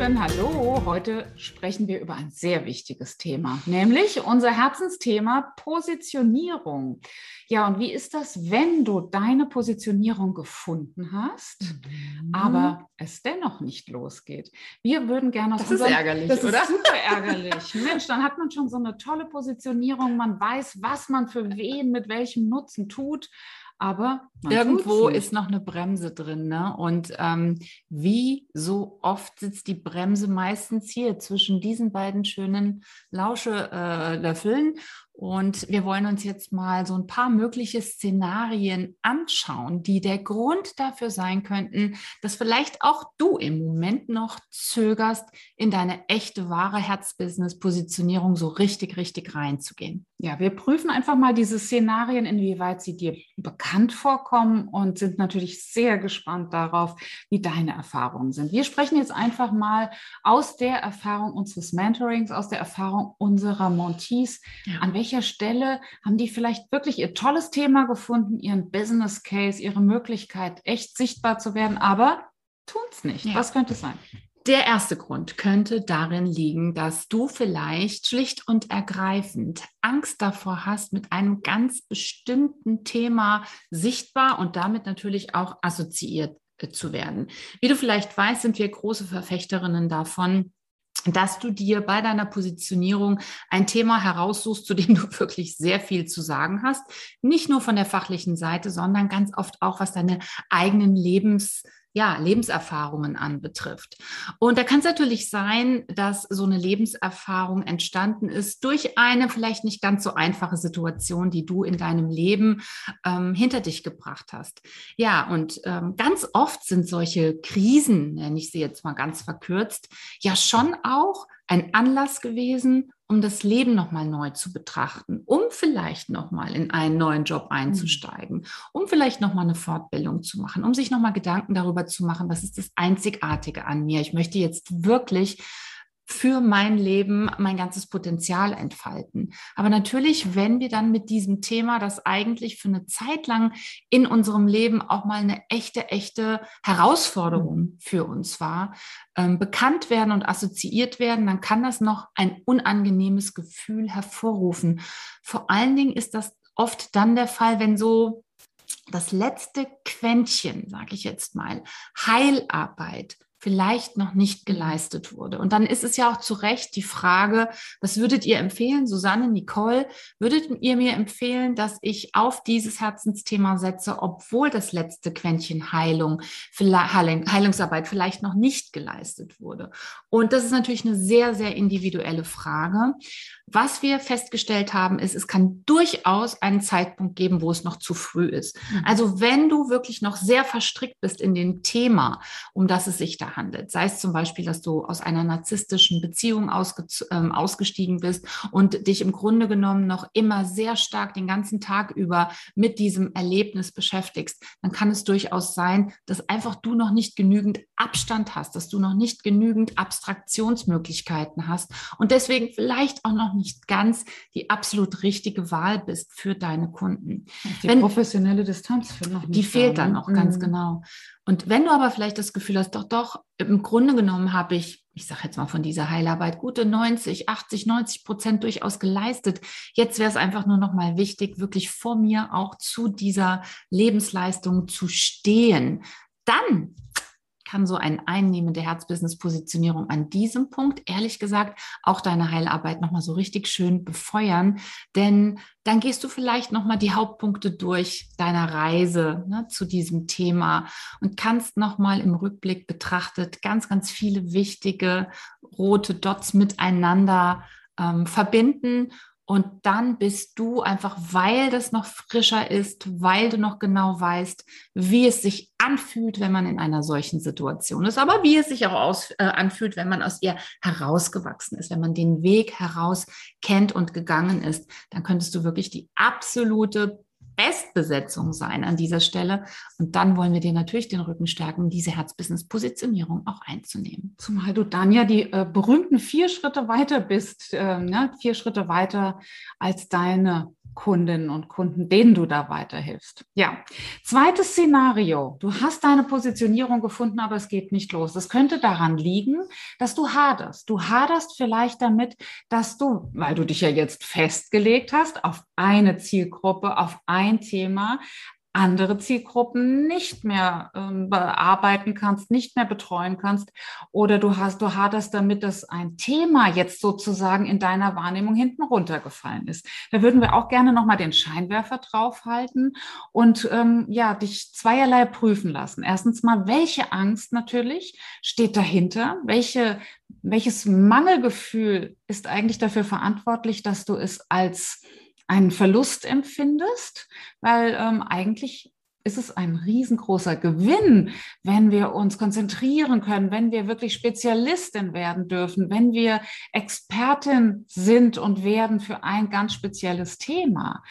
Lieben, hallo. Heute sprechen wir über ein sehr wichtiges Thema, nämlich unser Herzensthema Positionierung. Ja, und wie ist das, wenn du deine Positionierung gefunden hast, mhm. aber es dennoch nicht losgeht? Wir würden gerne Das unserem, ist ärgerlich, das oder? Ist super ärgerlich. Mensch, dann hat man schon so eine tolle Positionierung, man weiß, was man für wen mit welchem Nutzen tut aber irgendwo ist noch eine Bremse drin. Ne? Und ähm, wie so oft sitzt die Bremse meistens hier zwischen diesen beiden schönen Lauschelöffeln. Äh, und wir wollen uns jetzt mal so ein paar mögliche Szenarien anschauen, die der Grund dafür sein könnten, dass vielleicht auch du im Moment noch zögerst, in deine echte, wahre Herzbusiness-Positionierung so richtig, richtig reinzugehen. Ja, wir prüfen einfach mal diese Szenarien, inwieweit sie dir bekannt vorkommen und sind natürlich sehr gespannt darauf, wie deine Erfahrungen sind. Wir sprechen jetzt einfach mal aus der Erfahrung unseres Mentorings, aus der Erfahrung unserer Montees, an welchen welcher Stelle haben die vielleicht wirklich ihr tolles Thema gefunden, ihren Business Case, ihre Möglichkeit, echt sichtbar zu werden, aber tun es nicht. Ja. Was könnte es sein? Der erste Grund könnte darin liegen, dass du vielleicht schlicht und ergreifend Angst davor hast, mit einem ganz bestimmten Thema sichtbar und damit natürlich auch assoziiert äh, zu werden. Wie du vielleicht weißt, sind wir große Verfechterinnen davon, dass du dir bei deiner Positionierung ein Thema heraussuchst, zu dem du wirklich sehr viel zu sagen hast. Nicht nur von der fachlichen Seite, sondern ganz oft auch, was deine eigenen Lebens ja, Lebenserfahrungen anbetrifft. Und da kann es natürlich sein, dass so eine Lebenserfahrung entstanden ist durch eine vielleicht nicht ganz so einfache Situation, die du in deinem Leben ähm, hinter dich gebracht hast. Ja, und ähm, ganz oft sind solche Krisen, nenne ich sie jetzt mal ganz verkürzt, ja schon auch ein Anlass gewesen, um das Leben nochmal neu zu betrachten, um vielleicht nochmal in einen neuen Job einzusteigen, um vielleicht nochmal eine Fortbildung zu machen, um sich nochmal Gedanken darüber zu machen, was ist das Einzigartige an mir. Ich möchte jetzt wirklich für mein Leben mein ganzes Potenzial entfalten. Aber natürlich, wenn wir dann mit diesem Thema, das eigentlich für eine Zeit lang in unserem Leben auch mal eine echte, echte Herausforderung für uns war, ähm, bekannt werden und assoziiert werden, dann kann das noch ein unangenehmes Gefühl hervorrufen. Vor allen Dingen ist das oft dann der Fall, wenn so das letzte Quäntchen, sage ich jetzt mal, Heilarbeit, vielleicht noch nicht geleistet wurde. Und dann ist es ja auch zu Recht die Frage, was würdet ihr empfehlen, Susanne, Nicole, würdet ihr mir empfehlen, dass ich auf dieses Herzensthema setze, obwohl das letzte Quäntchen Heilung, Heilungsarbeit vielleicht noch nicht geleistet wurde? Und das ist natürlich eine sehr, sehr individuelle Frage. Was wir festgestellt haben, ist, es kann durchaus einen Zeitpunkt geben, wo es noch zu früh ist. Mhm. Also wenn du wirklich noch sehr verstrickt bist in dem Thema, um das es sich da handelt, sei es zum Beispiel, dass du aus einer narzisstischen Beziehung ausge ähm, ausgestiegen bist und dich im Grunde genommen noch immer sehr stark den ganzen Tag über mit diesem Erlebnis beschäftigst, dann kann es durchaus sein, dass einfach du noch nicht genügend Abstand hast, dass du noch nicht genügend Abstraktionsmöglichkeiten hast und deswegen vielleicht auch noch nicht ganz die absolut richtige Wahl bist für deine Kunden. Die wenn, professionelle Distanz fehlt noch. Die fehlt dann noch, mhm. ganz genau. Und wenn du aber vielleicht das Gefühl hast, doch, doch, im Grunde genommen habe ich, ich sage jetzt mal von dieser Heilarbeit, gute 90, 80, 90 Prozent durchaus geleistet. Jetzt wäre es einfach nur noch mal wichtig, wirklich vor mir auch zu dieser Lebensleistung zu stehen. Dann kann so eine einnehmende Herzbusiness-Positionierung an diesem Punkt, ehrlich gesagt, auch deine Heilarbeit nochmal so richtig schön befeuern. Denn dann gehst du vielleicht nochmal die Hauptpunkte durch deiner Reise ne, zu diesem Thema und kannst nochmal im Rückblick betrachtet ganz, ganz viele wichtige rote Dots miteinander ähm, verbinden und dann bist du einfach, weil das noch frischer ist, weil du noch genau weißt, wie es sich anfühlt, wenn man in einer solchen Situation ist, aber wie es sich auch aus, äh, anfühlt, wenn man aus ihr herausgewachsen ist, wenn man den Weg heraus kennt und gegangen ist, dann könntest du wirklich die absolute Bestbesetzung sein an dieser Stelle. Und dann wollen wir dir natürlich den Rücken stärken, diese Herzbusiness-Positionierung auch einzunehmen. Zumal du dann ja die äh, berühmten vier Schritte weiter bist, äh, ne? vier Schritte weiter als deine Kundinnen und Kunden, denen du da weiterhilfst. Ja, zweites Szenario. Du hast deine Positionierung gefunden, aber es geht nicht los. Das könnte daran liegen, dass du haderst. Du haderst vielleicht damit, dass du, weil du dich ja jetzt festgelegt hast auf eine Zielgruppe, auf ein Thema, andere Zielgruppen nicht mehr ähm, bearbeiten kannst, nicht mehr betreuen kannst oder du hast, du haderst damit, dass ein Thema jetzt sozusagen in deiner Wahrnehmung hinten runtergefallen ist. Da würden wir auch gerne nochmal den Scheinwerfer draufhalten und ähm, ja, dich zweierlei prüfen lassen. Erstens mal, welche Angst natürlich steht dahinter? Welche, welches Mangelgefühl ist eigentlich dafür verantwortlich, dass du es als einen Verlust empfindest, weil ähm, eigentlich ist es ein riesengroßer Gewinn, wenn wir uns konzentrieren können, wenn wir wirklich Spezialistin werden dürfen, wenn wir Expertin sind und werden für ein ganz spezielles Thema.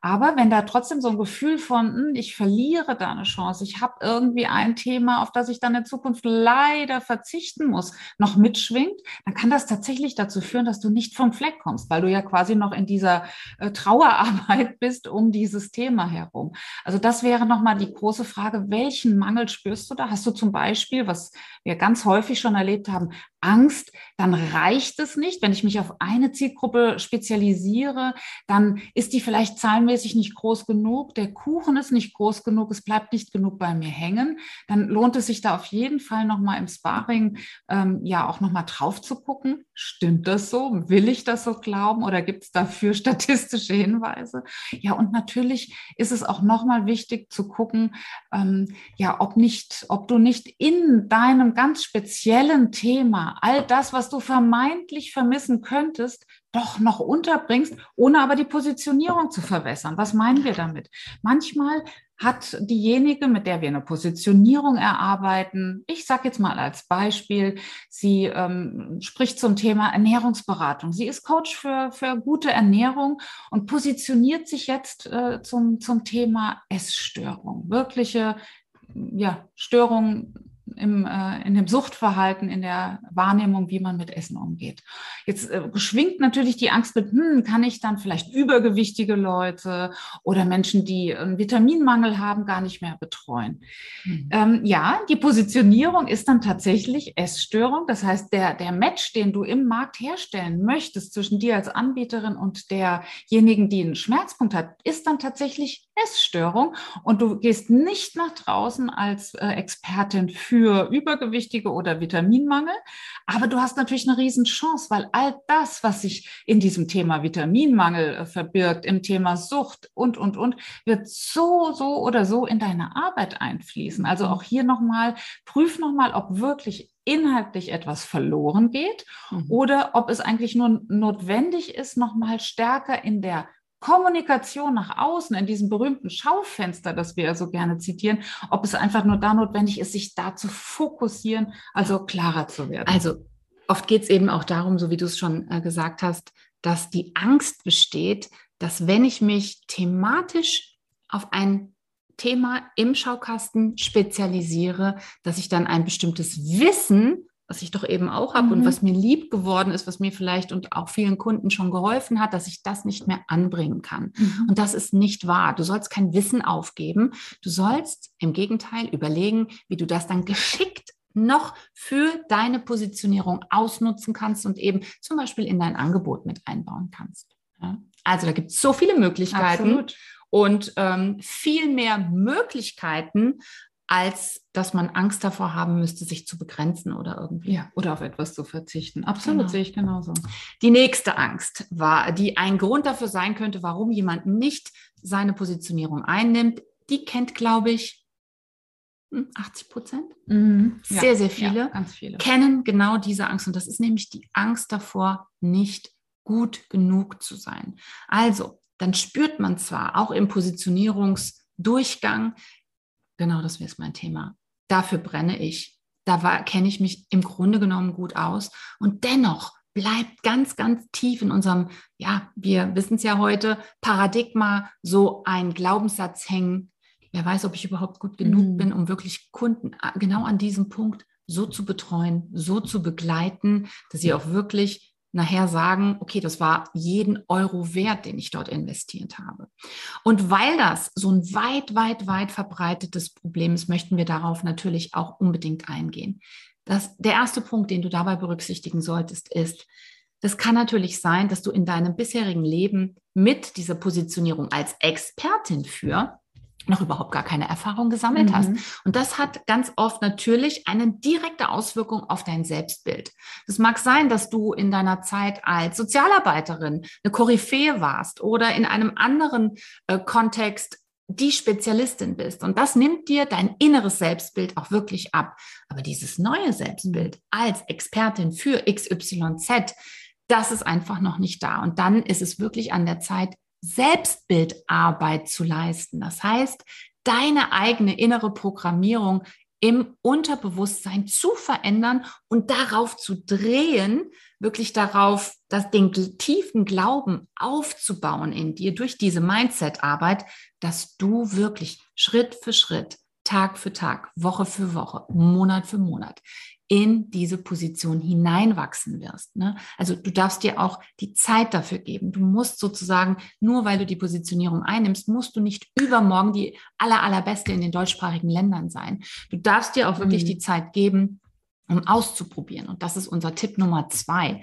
Aber wenn da trotzdem so ein Gefühl von, hm, ich verliere da eine Chance, ich habe irgendwie ein Thema, auf das ich dann in Zukunft leider verzichten muss, noch mitschwingt, dann kann das tatsächlich dazu führen, dass du nicht vom Fleck kommst, weil du ja quasi noch in dieser äh, Trauerarbeit bist um dieses Thema herum. Also das wäre noch nochmal die große Frage, welchen Mangel spürst du da? Hast du zum Beispiel, was wir ganz häufig schon erlebt haben, Angst, dann reicht es nicht. Wenn ich mich auf eine Zielgruppe spezialisiere, dann ist die vielleicht zahlenmäßig nicht groß genug, der Kuchen ist nicht groß genug, es bleibt nicht genug bei mir hängen. Dann lohnt es sich da auf jeden Fall nochmal im Sparring ähm, ja auch nochmal drauf zu gucken. Stimmt das so? Will ich das so glauben oder gibt es dafür statistische Hinweise? Ja, und natürlich ist es auch nochmal wichtig zu gucken, ähm, ja, ob nicht, ob du nicht in deinem ganz speziellen Thema all das, was du vermeintlich vermissen könntest, doch noch unterbringst, ohne aber die Positionierung zu verwässern. Was meinen wir damit? Manchmal hat diejenige, mit der wir eine Positionierung erarbeiten, ich sage jetzt mal als Beispiel, sie ähm, spricht zum Thema Ernährungsberatung. Sie ist Coach für, für gute Ernährung und positioniert sich jetzt äh, zum, zum Thema Essstörung. Wirkliche ja, Störungen im, äh, in dem Suchtverhalten, in der Wahrnehmung, wie man mit Essen umgeht. Jetzt äh, schwingt natürlich die Angst mit, hm, kann ich dann vielleicht übergewichtige Leute oder Menschen, die einen Vitaminmangel haben, gar nicht mehr betreuen. Mhm. Ähm, ja, die Positionierung ist dann tatsächlich Essstörung. Das heißt, der, der Match, den du im Markt herstellen möchtest zwischen dir als Anbieterin und derjenigen, die einen Schmerzpunkt hat, ist dann tatsächlich Essstörung. Und du gehst nicht nach draußen als äh, Expertin für Übergewichtige oder Vitaminmangel. Aber du hast natürlich eine Riesenchance, weil all das, was sich in diesem Thema Vitaminmangel äh, verbirgt, im Thema Sucht und, und, und, wird so, so oder so in deine Arbeit einfließen. Also auch hier nochmal, prüf nochmal, ob wirklich inhaltlich etwas verloren geht mhm. oder ob es eigentlich nur notwendig ist, nochmal stärker in der Kommunikation nach außen, in diesem berühmten Schaufenster, das wir ja so gerne zitieren, ob es einfach nur da notwendig ist, sich da zu fokussieren, also klarer zu werden. Also oft geht es eben auch darum, so wie du es schon äh, gesagt hast, dass die Angst besteht, dass wenn ich mich thematisch auf ein Thema im Schaukasten spezialisiere, dass ich dann ein bestimmtes Wissen was ich doch eben auch habe mhm. und was mir lieb geworden ist, was mir vielleicht und auch vielen Kunden schon geholfen hat, dass ich das nicht mehr anbringen kann. Mhm. Und das ist nicht wahr. Du sollst kein Wissen aufgeben. Du sollst im Gegenteil überlegen, wie du das dann geschickt noch für deine Positionierung ausnutzen kannst und eben zum Beispiel in dein Angebot mit einbauen kannst. Ja? Also da gibt es so viele Möglichkeiten Absolut. und ähm, viel mehr Möglichkeiten, als dass man Angst davor haben müsste, sich zu begrenzen oder irgendwie. Ja, oder auf etwas zu verzichten. Absolut, genau. sehe ich genauso. Die nächste Angst war, die ein Grund dafür sein könnte, warum jemand nicht seine Positionierung einnimmt, die kennt, glaube ich, 80 hm, Prozent. Mhm. Sehr, ja, sehr viele, ja, ganz viele kennen genau diese Angst. Und das ist nämlich die Angst davor, nicht gut genug zu sein. Also, dann spürt man zwar auch im Positionierungsdurchgang, Genau, das wäre mein Thema. Dafür brenne ich. Da kenne ich mich im Grunde genommen gut aus. Und dennoch bleibt ganz, ganz tief in unserem, ja, wir wissen es ja heute, Paradigma, so ein Glaubenssatz hängen. Wer weiß, ob ich überhaupt gut genug mhm. bin, um wirklich Kunden äh, genau an diesem Punkt so zu betreuen, so zu begleiten, dass sie auch wirklich nachher sagen, okay, das war jeden Euro wert, den ich dort investiert habe. Und weil das so ein weit, weit, weit verbreitetes Problem ist, möchten wir darauf natürlich auch unbedingt eingehen. Das, der erste Punkt, den du dabei berücksichtigen solltest, ist, das kann natürlich sein, dass du in deinem bisherigen Leben mit dieser Positionierung als Expertin für noch überhaupt gar keine Erfahrung gesammelt mhm. hast. Und das hat ganz oft natürlich eine direkte Auswirkung auf dein Selbstbild. Es mag sein, dass du in deiner Zeit als Sozialarbeiterin eine Koryphäe warst oder in einem anderen äh, Kontext die Spezialistin bist. Und das nimmt dir dein inneres Selbstbild auch wirklich ab. Aber dieses neue Selbstbild als Expertin für XYZ, das ist einfach noch nicht da. Und dann ist es wirklich an der Zeit, Selbstbildarbeit zu leisten. Das heißt, deine eigene innere Programmierung im Unterbewusstsein zu verändern und darauf zu drehen, wirklich darauf, dass den tiefen Glauben aufzubauen in dir durch diese Mindset-Arbeit, dass du wirklich Schritt für Schritt, Tag für Tag, Woche für Woche, Monat für Monat in diese Position hineinwachsen wirst. Ne? Also du darfst dir auch die Zeit dafür geben. Du musst sozusagen, nur weil du die Positionierung einnimmst, musst du nicht übermorgen die aller, allerbeste in den deutschsprachigen Ländern sein. Du darfst dir auch wirklich mhm. die Zeit geben, um auszuprobieren. Und das ist unser Tipp Nummer zwei.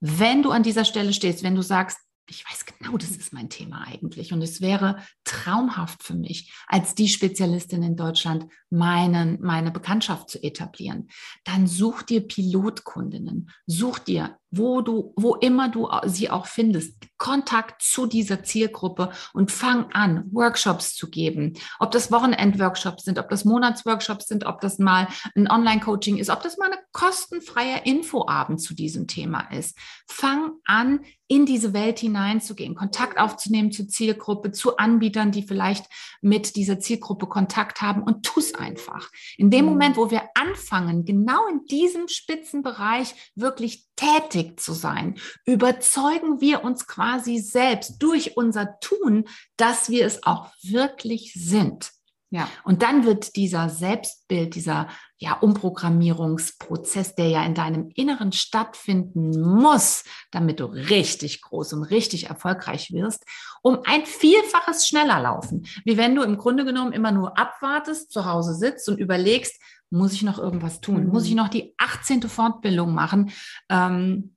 Wenn du an dieser Stelle stehst, wenn du sagst, ich weiß genau, das ist mein Thema eigentlich. Und es wäre traumhaft für mich, als die Spezialistin in Deutschland meinen, meine Bekanntschaft zu etablieren. Dann such dir Pilotkundinnen, such dir wo du, wo immer du sie auch findest, Kontakt zu dieser Zielgruppe und fang an, Workshops zu geben. Ob das Wochenend-Workshops sind, ob das Monatsworkshops sind, ob das mal ein Online-Coaching ist, ob das mal ein kostenfreier Infoabend zu diesem Thema ist. Fang an, in diese Welt hineinzugehen, Kontakt aufzunehmen zur Zielgruppe, zu Anbietern, die vielleicht mit dieser Zielgruppe Kontakt haben und tu es einfach. In dem mhm. Moment, wo wir anfangen, genau in diesem Spitzenbereich wirklich tätig zu sein, überzeugen wir uns quasi selbst durch unser Tun, dass wir es auch wirklich sind. Ja. Und dann wird dieser Selbstbild, dieser ja, Umprogrammierungsprozess, der ja in deinem Inneren stattfinden muss, damit du richtig groß und richtig erfolgreich wirst, um ein Vielfaches schneller laufen. Wie wenn du im Grunde genommen immer nur abwartest, zu Hause sitzt und überlegst, muss ich noch irgendwas tun? Mhm. Muss ich noch die 18. Fortbildung machen? Ähm,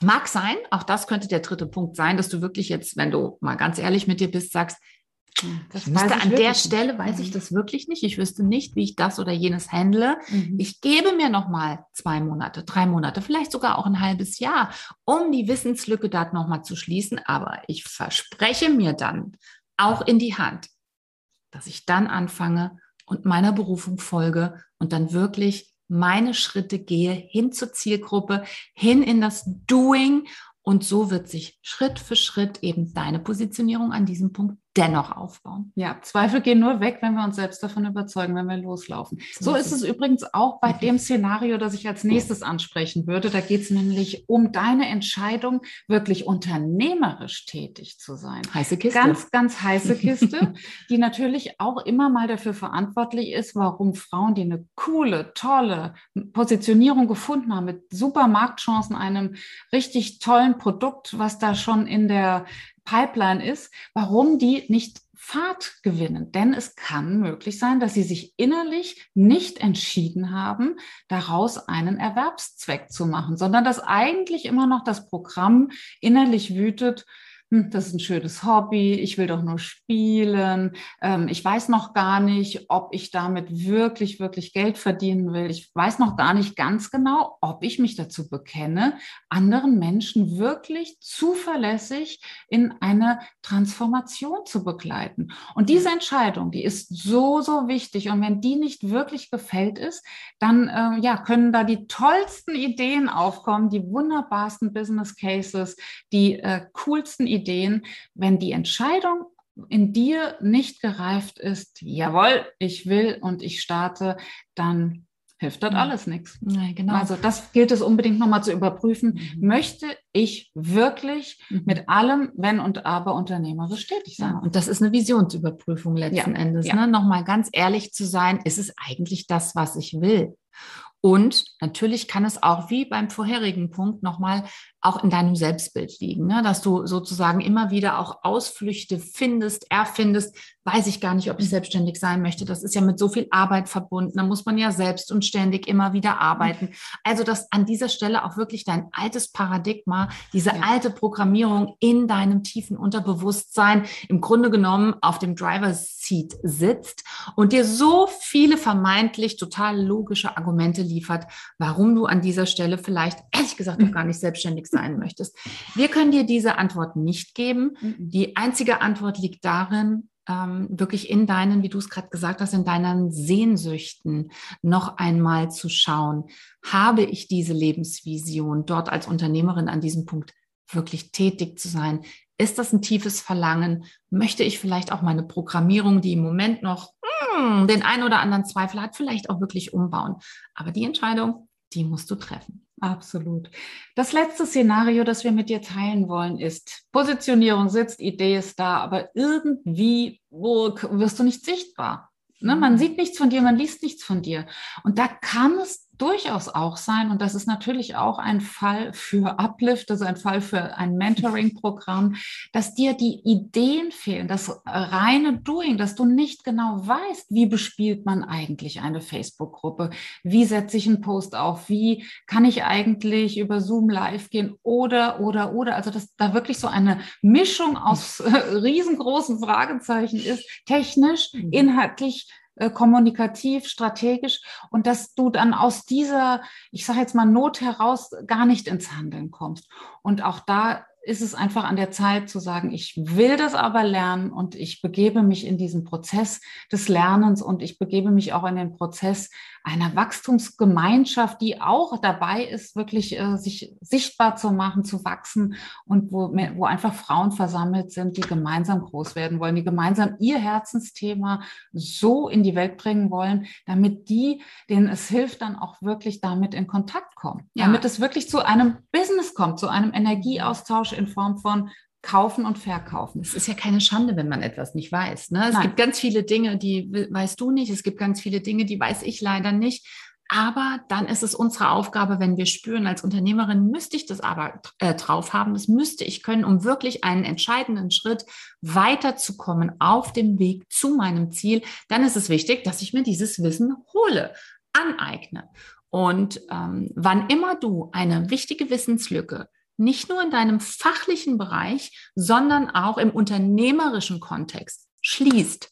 mag sein, auch das könnte der dritte Punkt sein, dass du wirklich jetzt, wenn du mal ganz ehrlich mit dir bist, sagst, das ich wüsste, an der Stelle weiß ich mhm. das wirklich nicht. Ich wüsste nicht, wie ich das oder jenes handle. Mhm. Ich gebe mir noch mal zwei Monate, drei Monate, vielleicht sogar auch ein halbes Jahr, um die Wissenslücke da noch mal zu schließen. Aber ich verspreche mir dann auch in die Hand, dass ich dann anfange und meiner Berufung folge und dann wirklich meine Schritte gehe hin zur Zielgruppe, hin in das Doing. Und so wird sich Schritt für Schritt eben deine Positionierung an diesem Punkt dennoch aufbauen. Ja, Zweifel gehen nur weg, wenn wir uns selbst davon überzeugen, wenn wir loslaufen. So, ist es übrigens auch bei dem Szenario, das ich als nächstes ansprechen würde. Da geht es nämlich um deine Entscheidung, wirklich unternehmerisch tätig zu sein. Heiße Kiste. Ganz, ganz heiße Kiste, die natürlich auch immer mal dafür verantwortlich ist, warum Frauen, die eine coole, tolle Positionierung gefunden haben, mit super Marktchancen, einem richtig tollen Produkt, was da schon in der Pipeline ist, warum die nicht Fahrt gewinnen. Denn es kann möglich sein, dass sie sich innerlich nicht entschieden haben, daraus einen Erwerbszweck zu machen, sondern dass eigentlich immer noch das Programm innerlich wütet, hm, das ist ein schönes Hobby, ich will doch nur spielen, ähm, ich weiß noch gar nicht, ob ich damit wirklich, wirklich Geld verdienen will. Ich weiß noch gar nicht ganz genau, ob ich mich dazu bekenne, anderen Menschen wirklich zuverlässig in eine Transformation zu begleiten. Und diese Entscheidung, die ist so, so wichtig. Und wenn die nicht wirklich gefällt ist, dann äh, ja, können da die tollsten Ideen aufkommen, die wunderbarsten Business Cases, die äh, coolsten Ideen Ideen, wenn die Entscheidung in dir nicht gereift ist, jawohl, ich will und ich starte, dann hilft das alles nichts. Ja, genau. Also das gilt es unbedingt nochmal zu überprüfen. Mhm. Möchte ich wirklich mhm. mit allem, wenn und aber unternehmerisch tätig sein? Ja, und das ist eine Visionsüberprüfung letzten ja. Endes. Ne? Nochmal ganz ehrlich zu sein, ist es eigentlich das, was ich will? Und natürlich kann es auch wie beim vorherigen Punkt nochmal auch in deinem Selbstbild liegen, ne? dass du sozusagen immer wieder auch Ausflüchte findest, erfindest. Weiß ich gar nicht, ob ich selbstständig sein möchte. Das ist ja mit so viel Arbeit verbunden. Da muss man ja selbst und ständig immer wieder arbeiten. Also, dass an dieser Stelle auch wirklich dein altes Paradigma, diese ja. alte Programmierung in deinem tiefen Unterbewusstsein im Grunde genommen auf dem Driver's Seat sitzt und dir so viele vermeintlich total logische Argumente liefert, warum du an dieser Stelle vielleicht ehrlich gesagt noch gar nicht selbstständig sein möchtest. Wir können dir diese Antwort nicht geben. Mhm. Die einzige Antwort liegt darin, ähm, wirklich in deinen, wie du es gerade gesagt hast, in deinen Sehnsüchten noch einmal zu schauen, habe ich diese Lebensvision, dort als Unternehmerin an diesem Punkt wirklich tätig zu sein? Ist das ein tiefes Verlangen? Möchte ich vielleicht auch meine Programmierung, die im Moment noch hm, den einen oder anderen Zweifel hat, vielleicht auch wirklich umbauen? Aber die Entscheidung, die musst du treffen. Absolut. Das letzte Szenario, das wir mit dir teilen wollen, ist Positionierung sitzt, Idee ist da, aber irgendwie wirst du nicht sichtbar. Ne? Man mhm. sieht nichts von dir, man liest nichts von dir. Und da kann es durchaus auch sein, und das ist natürlich auch ein Fall für Uplift, also ein Fall für ein Mentoring-Programm, dass dir die Ideen fehlen, das reine Doing, dass du nicht genau weißt, wie bespielt man eigentlich eine Facebook-Gruppe, wie setze ich einen Post auf, wie kann ich eigentlich über Zoom live gehen oder, oder, oder. Also, dass da wirklich so eine Mischung aus äh, riesengroßen Fragezeichen ist, technisch, mhm. inhaltlich, äh, kommunikativ, strategisch und dass du dann aus dieser, ich sage jetzt mal, Not heraus gar nicht ins Handeln kommst. Und auch da ist es einfach an der Zeit zu sagen, ich will das aber lernen und ich begebe mich in diesen Prozess des Lernens und ich begebe mich auch in den Prozess einer Wachstumsgemeinschaft, die auch dabei ist, wirklich äh, sich sichtbar zu machen, zu wachsen und wo, wo einfach Frauen versammelt sind, die gemeinsam groß werden wollen, die gemeinsam ihr Herzensthema so in die Welt bringen wollen, damit die, denen es hilft, dann auch wirklich damit in Kontakt kommen, ja. damit es wirklich zu einem Business kommt, zu einem Energieaustausch in Form von kaufen und verkaufen. Es ist ja keine Schande, wenn man etwas nicht weiß. Ne? Es Nein. gibt ganz viele Dinge, die weißt du nicht. Es gibt ganz viele Dinge, die weiß ich leider nicht. Aber dann ist es unsere Aufgabe, wenn wir spüren, als Unternehmerin müsste ich das aber äh, drauf haben, das müsste ich können, um wirklich einen entscheidenden Schritt weiterzukommen auf dem Weg zu meinem Ziel, dann ist es wichtig, dass ich mir dieses Wissen hole, aneigne. Und ähm, wann immer du eine wichtige Wissenslücke nicht nur in deinem fachlichen Bereich, sondern auch im unternehmerischen Kontext schließt,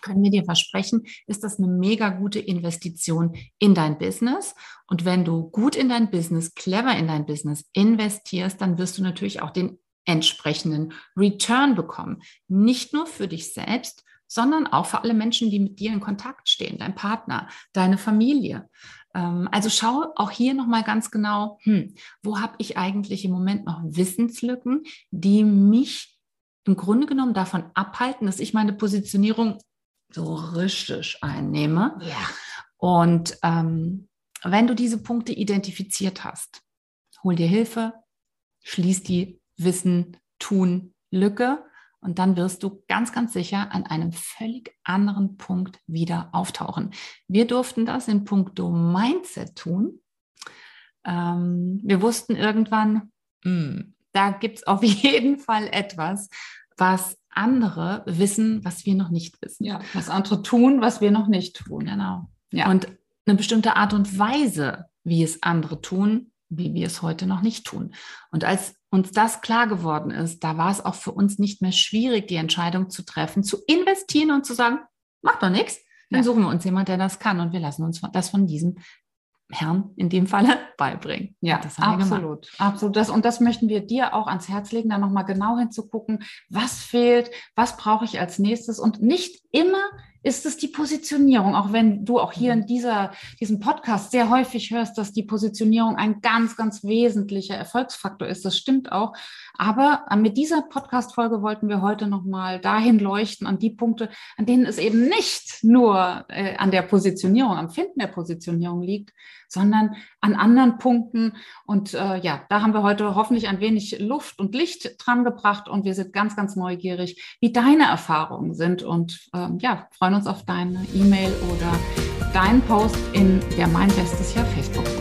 können wir dir versprechen, ist das eine mega gute Investition in dein Business. Und wenn du gut in dein Business, clever in dein Business investierst, dann wirst du natürlich auch den entsprechenden Return bekommen. Nicht nur für dich selbst, sondern auch für alle Menschen, die mit dir in Kontakt stehen, dein Partner, deine Familie. Ähm, also schau auch hier nochmal ganz genau, hm, wo habe ich eigentlich im Moment noch Wissenslücken, die mich im Grunde genommen davon abhalten, dass ich meine Positionierung so richtig einnehme. Ja. Und ähm, wenn du diese Punkte identifiziert hast, hol dir Hilfe, schließ die Wissen, Tun, Lücke und dann wirst du ganz, ganz sicher an einem völlig anderen Punkt wieder auftauchen. Wir durften das in puncto Mindset tun. Ähm, wir wussten irgendwann, mh, hm, da gibt es auf jeden Fall etwas, was andere wissen, was wir noch nicht wissen. Ja, was andere tun, was wir noch nicht tun. Genau. Ja. Und eine bestimmte Art und Weise, wie es andere tun, wie wir es heute noch nicht tun. Und als uns das klar geworden ist, da war es auch für uns nicht mehr schwierig, die Entscheidung zu treffen, zu investieren und zu sagen, macht doch nichts. Dann ja. suchen wir uns jemand, der das kann und wir lassen uns das von diesem Herrn in dem Falle beibringen. Ja, das haben absolut. Wir absolut. Das, und das möchten wir dir auch ans Herz legen, da nochmal genau hinzugucken, was fehlt, was brauche ich als nächstes und nicht immer Ist es die Positionierung, auch wenn du auch hier in dieser, diesem Podcast sehr häufig hörst, dass die Positionierung ein ganz, ganz wesentlicher Erfolgsfaktor ist. Das stimmt auch. Aber äh, mit dieser Podcast-Folge wollten wir heute nochmal dahin leuchten, an die Punkte, an denen es eben nicht nur äh, an der Positionierung, am Finden der Positionierung liegt, sondern an anderen Punkten. Und äh, ja, da haben wir heute hoffentlich ein wenig Luft und Licht dran gebracht und wir sind ganz, ganz neugierig, wie deine Erfahrungen sind und ähm, ja, freuen uns auf deine E-Mail oder deinen Post in der Mein Bestes Jahr Facebook-Gruppe.